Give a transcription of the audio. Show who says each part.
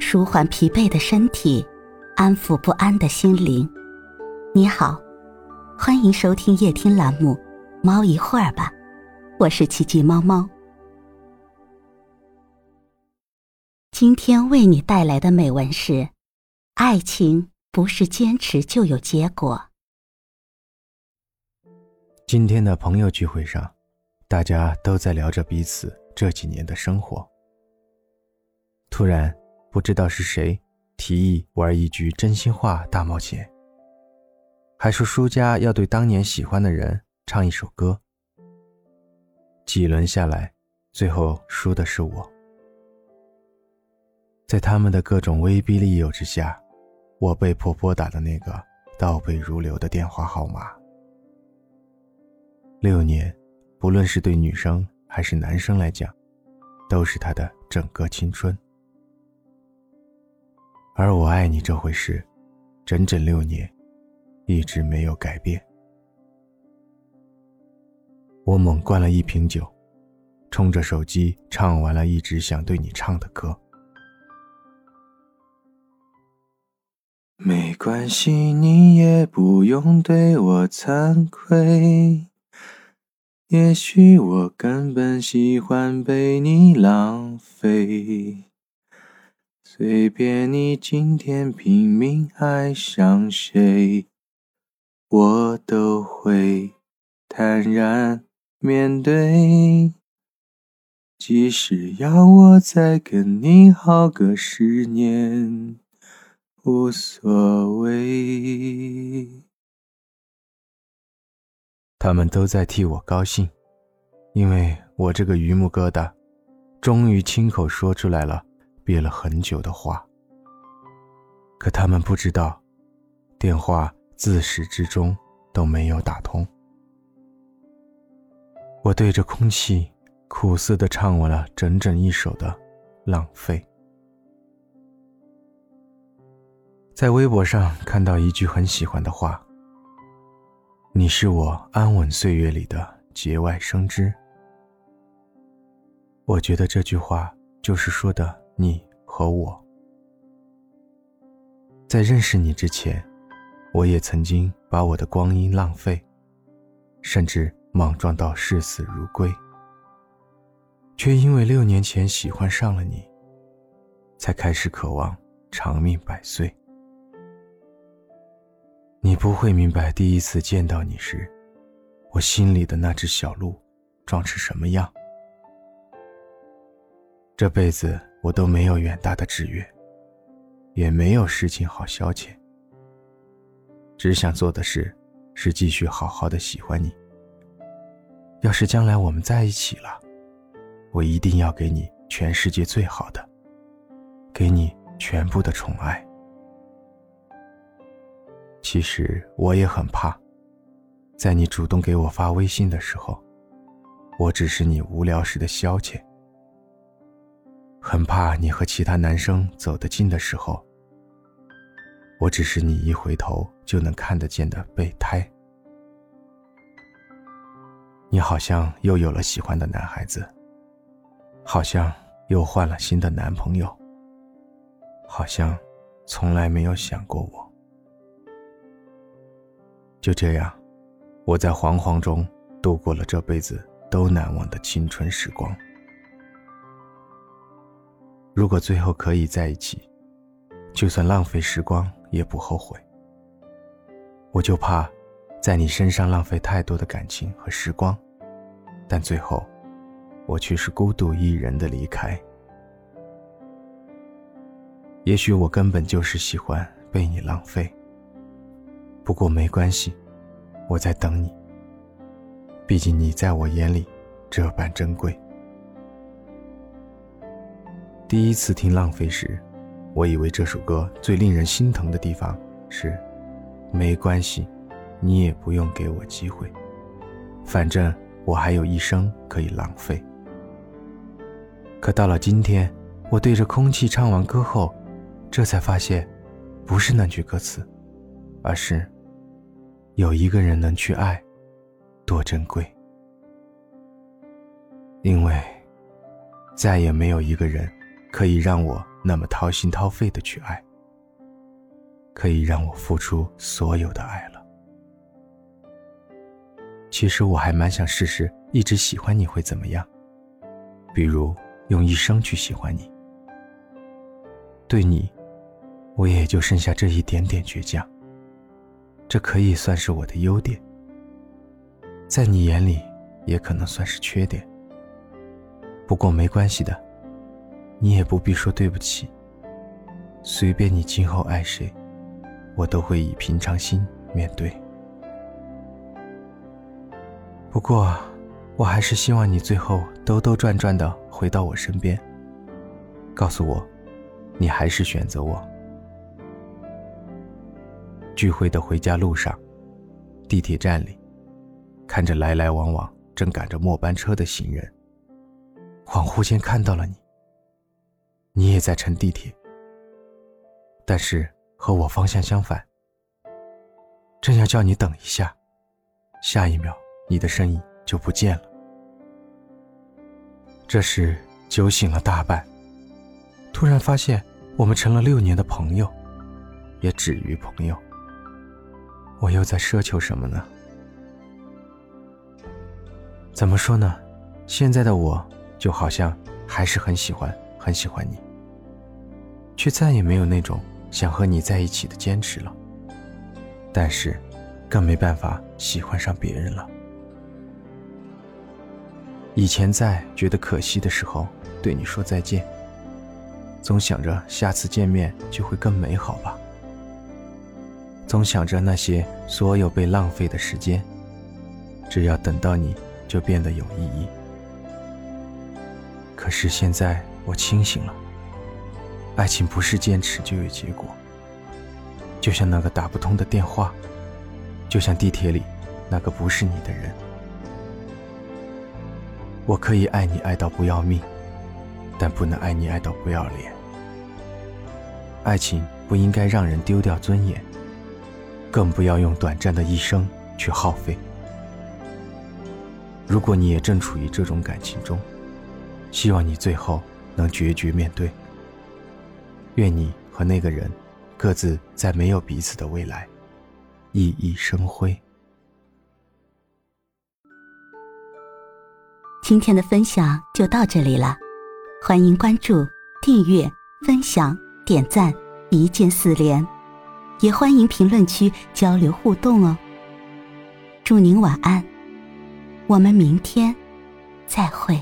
Speaker 1: 舒缓疲惫的身体，安抚不安的心灵。你好，欢迎收听夜听栏目《猫一会儿吧》，我是奇迹猫猫。今天为你带来的美文是：爱情不是坚持就有结果。
Speaker 2: 今天的朋友聚会上，大家都在聊着彼此这几年的生活。突然，不知道是谁提议玩一局真心话大冒险，还说输家要对当年喜欢的人唱一首歌。几轮下来，最后输的是我。在他们的各种威逼利诱之下，我被迫拨打的那个倒背如流的电话号码。六年，不论是对女生还是男生来讲，都是他的整个青春。而我爱你这回事，整整六年，一直没有改变。我猛灌了一瓶酒，冲着手机唱完了一直想对你唱的歌。没关系，你也不用对我惭愧。也许我根本喜欢被你浪费。随便你今天拼命爱上谁，我都会坦然面对。即使要我再跟你耗个十年，无所谓。他们都在替我高兴，因为我这个榆木疙瘩，终于亲口说出来了。憋了很久的话，可他们不知道，电话自始至终都没有打通。我对着空气苦涩的唱完了整整一首的《浪费》。在微博上看到一句很喜欢的话：“你是我安稳岁月里的节外生枝。”我觉得这句话就是说的。你和我，在认识你之前，我也曾经把我的光阴浪费，甚至莽撞到视死如归，却因为六年前喜欢上了你，才开始渴望长命百岁。你不会明白，第一次见到你时，我心里的那只小鹿，撞成什么样。这辈子。我都没有远大的志愿，也没有事情好消遣。只想做的事，是继续好好的喜欢你。要是将来我们在一起了，我一定要给你全世界最好的，给你全部的宠爱。其实我也很怕，在你主动给我发微信的时候，我只是你无聊时的消遣。很怕你和其他男生走得近的时候，我只是你一回头就能看得见的备胎。你好像又有了喜欢的男孩子，好像又换了新的男朋友，好像从来没有想过我。就这样，我在惶惶中度过了这辈子都难忘的青春时光。如果最后可以在一起，就算浪费时光也不后悔。我就怕，在你身上浪费太多的感情和时光，但最后，我却是孤独一人的离开。也许我根本就是喜欢被你浪费。不过没关系，我在等你。毕竟你在我眼里，这般珍贵。第一次听《浪费》时，我以为这首歌最令人心疼的地方是，没关系，你也不用给我机会，反正我还有一生可以浪费。可到了今天，我对着空气唱完歌后，这才发现，不是那句歌词，而是，有一个人能去爱，多珍贵。因为，再也没有一个人。可以让我那么掏心掏肺的去爱，可以让我付出所有的爱了。其实我还蛮想试试，一直喜欢你会怎么样？比如用一生去喜欢你。对你，我也就剩下这一点点倔强。这可以算是我的优点，在你眼里，也可能算是缺点。不过没关系的，你也不必说对不起。随便你今后爱谁，我都会以平常心面对。不过，我还是希望你最后兜兜转转的回到我身边，告诉我，你还是选择我。聚会的回家路上，地铁站里，看着来来往往正赶着末班车的行人，恍惚间看到了你。你也在乘地铁，但是和我方向相反。正要叫你等一下，下一秒你的身影就不见了。这时酒醒了大半，突然发现我们成了六年的朋友，也止于朋友。我又在奢求什么呢？怎么说呢？现在的我就好像还是很喜欢很喜欢你，却再也没有那种想和你在一起的坚持了。但是，更没办法喜欢上别人了。以前在觉得可惜的时候，对你说再见，总想着下次见面就会更美好吧。总想着那些所有被浪费的时间，只要等到你就变得有意义。可是现在我清醒了，爱情不是坚持就有结果。就像那个打不通的电话，就像地铁里那个不是你的人。我可以爱你爱到不要命，但不能爱你爱到不要脸。爱情不应该让人丢掉尊严。更不要用短暂的一生去耗费。如果你也正处于这种感情中，希望你最后能决绝面对。愿你和那个人，各自在没有彼此的未来，熠熠生辉。
Speaker 1: 今天的分享就到这里了，欢迎关注、订阅、分享、点赞，一键四连。也欢迎评论区交流互动哦。祝您晚安，我们明天再会。